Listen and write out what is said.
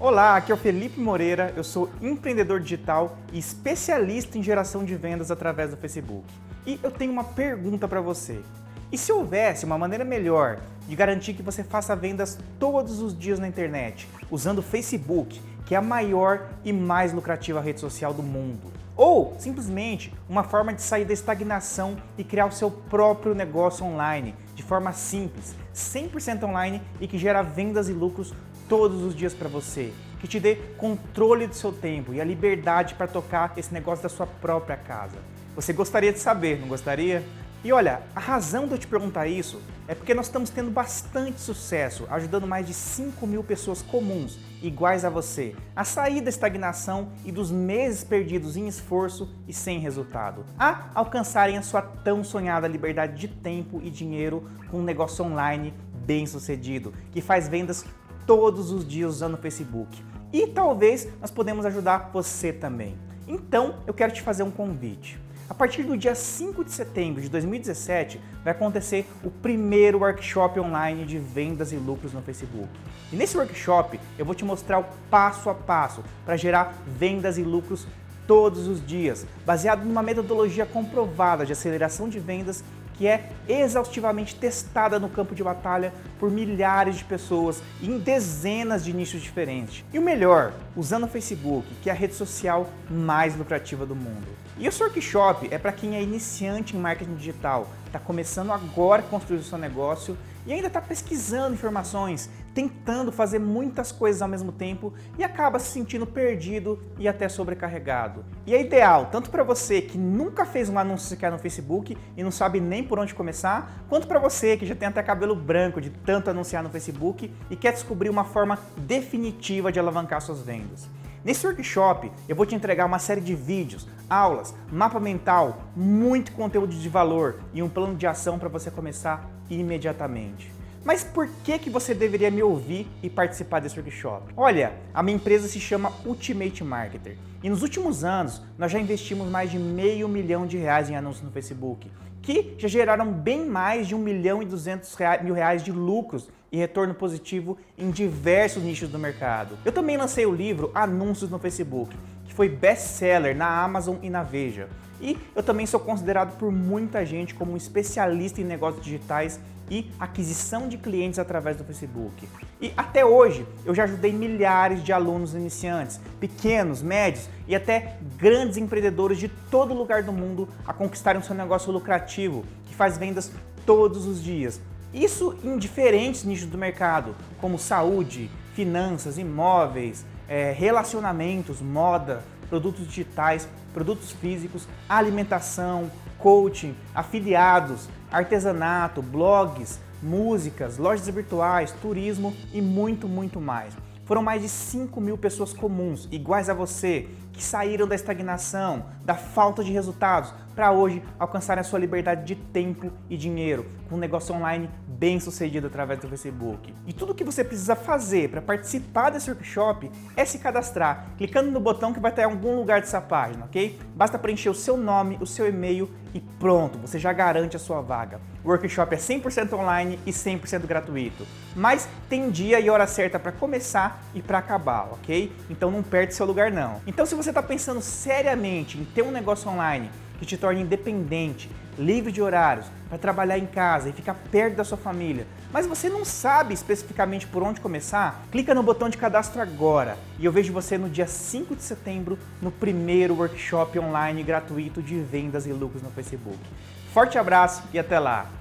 Olá, aqui é o Felipe Moreira, eu sou empreendedor digital e especialista em geração de vendas através do Facebook. E eu tenho uma pergunta para você. E se houvesse uma maneira melhor de garantir que você faça vendas todos os dias na internet, usando o Facebook, que é a maior e mais lucrativa rede social do mundo? Ou simplesmente uma forma de sair da estagnação e criar o seu próprio negócio online, de forma simples, 100% online e que gera vendas e lucros todos os dias para você, que te dê controle do seu tempo e a liberdade para tocar esse negócio da sua própria casa. Você gostaria de saber, não gostaria? E olha, a razão de eu te perguntar isso é porque nós estamos tendo bastante sucesso ajudando mais de 5 mil pessoas comuns, iguais a você, a sair da estagnação e dos meses perdidos em esforço e sem resultado, a alcançarem a sua tão sonhada liberdade de tempo e dinheiro com um negócio online bem sucedido, que faz vendas todos os dias usando o Facebook. E talvez nós podemos ajudar você também. Então, eu quero te fazer um convite. A partir do dia 5 de setembro de 2017, vai acontecer o primeiro workshop online de vendas e lucros no Facebook. E nesse workshop, eu vou te mostrar o passo a passo para gerar vendas e lucros todos os dias, baseado numa metodologia comprovada de aceleração de vendas que é exaustivamente testada no campo de batalha por milhares de pessoas em dezenas de nichos diferentes. E o melhor, usando o Facebook, que é a rede social mais lucrativa do mundo. E o Workshop é para quem é iniciante em marketing digital, está começando agora a construir o seu negócio e ainda está pesquisando informações, tentando fazer muitas coisas ao mesmo tempo e acaba se sentindo perdido e até sobrecarregado. E é ideal tanto para você que nunca fez um anúncio sequer no Facebook e não sabe nem por onde começar, quanto para você que já tem até cabelo branco de tanto anunciar no Facebook e quer descobrir uma forma definitiva de alavancar suas vendas. Nesse workshop, eu vou te entregar uma série de vídeos, aulas, mapa mental, muito conteúdo de valor e um plano de ação para você começar imediatamente. Mas por que, que você deveria me ouvir e participar desse workshop? Olha, a minha empresa se chama Ultimate Marketer e nos últimos anos nós já investimos mais de meio milhão de reais em anúncios no Facebook, que já geraram bem mais de um milhão e duzentos mil reais de lucros e retorno positivo em diversos nichos do mercado. Eu também lancei o livro Anúncios no Facebook, foi best-seller na Amazon e na Veja. E eu também sou considerado por muita gente como um especialista em negócios digitais e aquisição de clientes através do Facebook. E até hoje eu já ajudei milhares de alunos iniciantes, pequenos, médios e até grandes empreendedores de todo lugar do mundo a conquistarem um seu negócio lucrativo, que faz vendas todos os dias. Isso em diferentes nichos do mercado, como saúde, finanças, imóveis, é, relacionamentos, moda, produtos digitais, produtos físicos, alimentação, coaching, afiliados, artesanato, blogs, músicas, lojas virtuais, turismo e muito, muito mais. Foram mais de 5 mil pessoas comuns, iguais a você, que saíram da estagnação, da falta de resultados, para hoje alcançarem a sua liberdade de tempo e dinheiro com um negócio online bem sucedido através do Facebook. E tudo o que você precisa fazer para participar desse workshop é se cadastrar, clicando no botão que vai estar em algum lugar dessa página, ok? Basta preencher o seu nome, o seu e-mail e pronto, você já garante a sua vaga. O workshop é 100% online e 100% gratuito, mas tem dia e hora certa para começar e para acabar, ok? Então não perde seu lugar não. Então se você está pensando seriamente em ter um negócio online, que te torne independente, livre de horários, para trabalhar em casa e ficar perto da sua família, mas você não sabe especificamente por onde começar, clica no botão de cadastro agora e eu vejo você no dia 5 de setembro no primeiro workshop online gratuito de vendas e lucros no Facebook. Forte abraço e até lá!